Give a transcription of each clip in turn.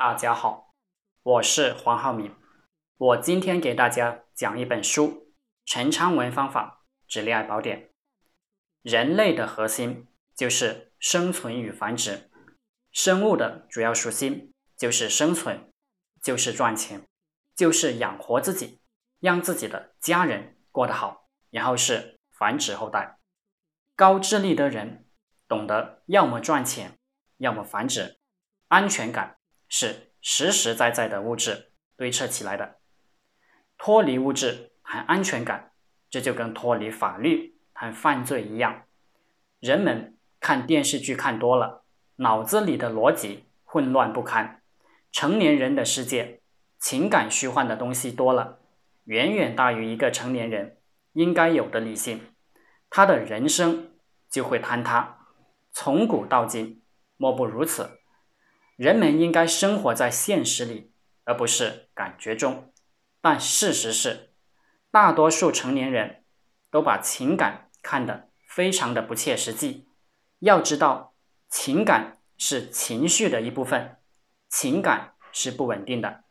大家好，我是黄浩明。我今天给大家讲一本书《陈昌文方法之恋爱宝典》。人类的核心就是生存与繁殖，生物的主要属性就是生存，就是赚钱，就是养活自己，让自己的家人过得好，然后是繁殖后代。高智力的人懂得要么赚钱，要么繁殖，安全感。是实实在在的物质堆砌起来的，脱离物质谈安全感，这就跟脱离法律谈犯罪一样。人们看电视剧看多了，脑子里的逻辑混乱不堪。成年人的世界，情感虚幻的东西多了，远远大于一个成年人应该有的理性，他的人生就会坍塌。从古到今，莫不如此。人们应该生活在现实里，而不是感觉中。但事实是，大多数成年人都把情感看得非常的不切实际。要知道，情感是情绪的一部分，情感是不稳定的，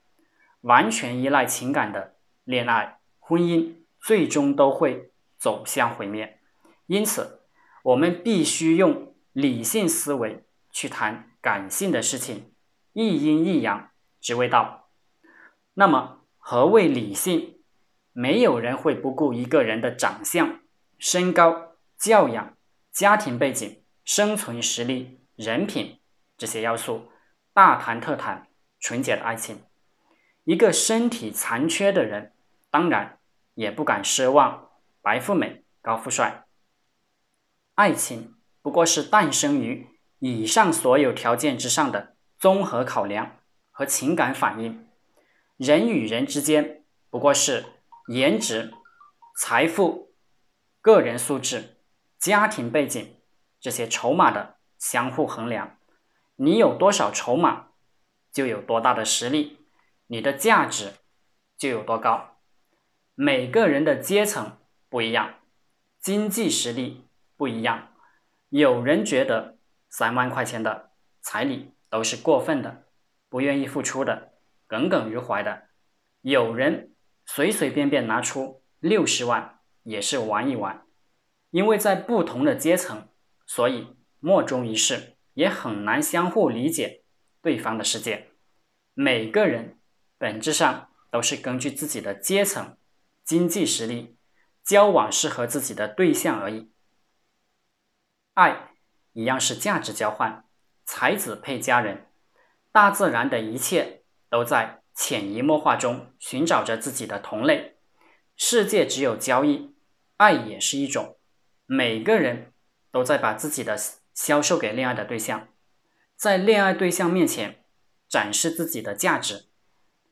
完全依赖情感的恋爱、婚姻，最终都会走向毁灭。因此，我们必须用理性思维去谈。感性的事情，一阴一阳，只为道。那么，何谓理性？没有人会不顾一个人的长相、身高、教养、家庭背景、生存实力、人品这些要素，大谈特谈纯洁的爱情。一个身体残缺的人，当然也不敢奢望白富美、高富帅。爱情不过是诞生于。以上所有条件之上的综合考量和情感反应，人与人之间不过是颜值、财富、个人素质、家庭背景这些筹码的相互衡量。你有多少筹码，就有多大的实力，你的价值就有多高。每个人的阶层不一样，经济实力不一样，有人觉得。三万块钱的彩礼都是过分的，不愿意付出的，耿耿于怀的。有人随随便便拿出六十万也是玩一玩，因为在不同的阶层，所以莫衷一是，也很难相互理解对方的世界。每个人本质上都是根据自己的阶层、经济实力，交往适合自己的对象而已。爱。一样是价值交换，才子配佳人，大自然的一切都在潜移默化中寻找着自己的同类。世界只有交易，爱也是一种。每个人都在把自己的销售给恋爱的对象，在恋爱对象面前展示自己的价值。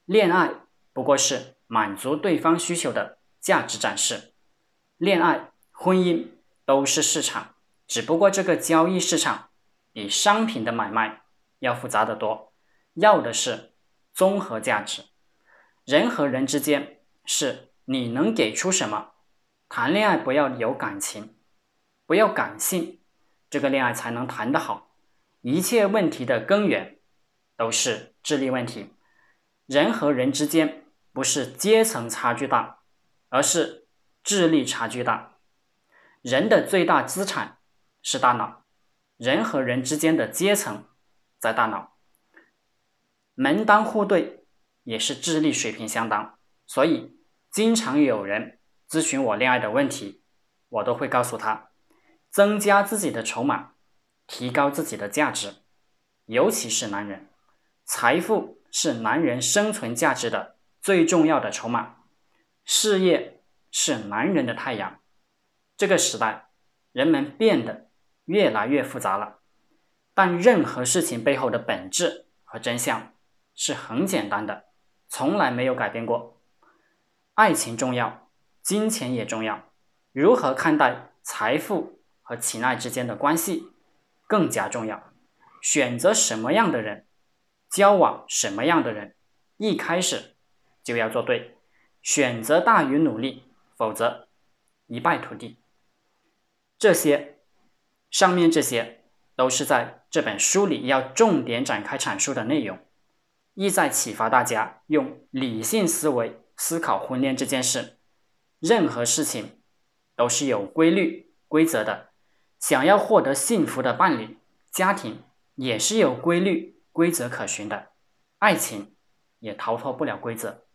恋爱不过是满足对方需求的价值展示，恋爱、婚姻都是市场。只不过这个交易市场比商品的买卖要复杂的多，要的是综合价值。人和人之间是你能给出什么？谈恋爱不要有感情，不要感性，这个恋爱才能谈得好。一切问题的根源都是智力问题。人和人之间不是阶层差距大，而是智力差距大。人的最大资产。是大脑，人和人之间的阶层在大脑，门当户对也是智力水平相当，所以经常有人咨询我恋爱的问题，我都会告诉他，增加自己的筹码，提高自己的价值，尤其是男人，财富是男人生存价值的最重要的筹码，事业是男人的太阳，这个时代人们变得。越来越复杂了，但任何事情背后的本质和真相是很简单的，从来没有改变过。爱情重要，金钱也重要，如何看待财富和情爱之间的关系更加重要。选择什么样的人，交往什么样的人，一开始就要做对，选择大于努力，否则一败涂地。这些。上面这些都是在这本书里要重点展开阐述的内容。意在启发大家用理性思维思考婚恋这件事。任何事情都是有规律、规则的。想要获得幸福的伴侣，家庭也是有规律、规则可循的。爱情也逃脱不了规则。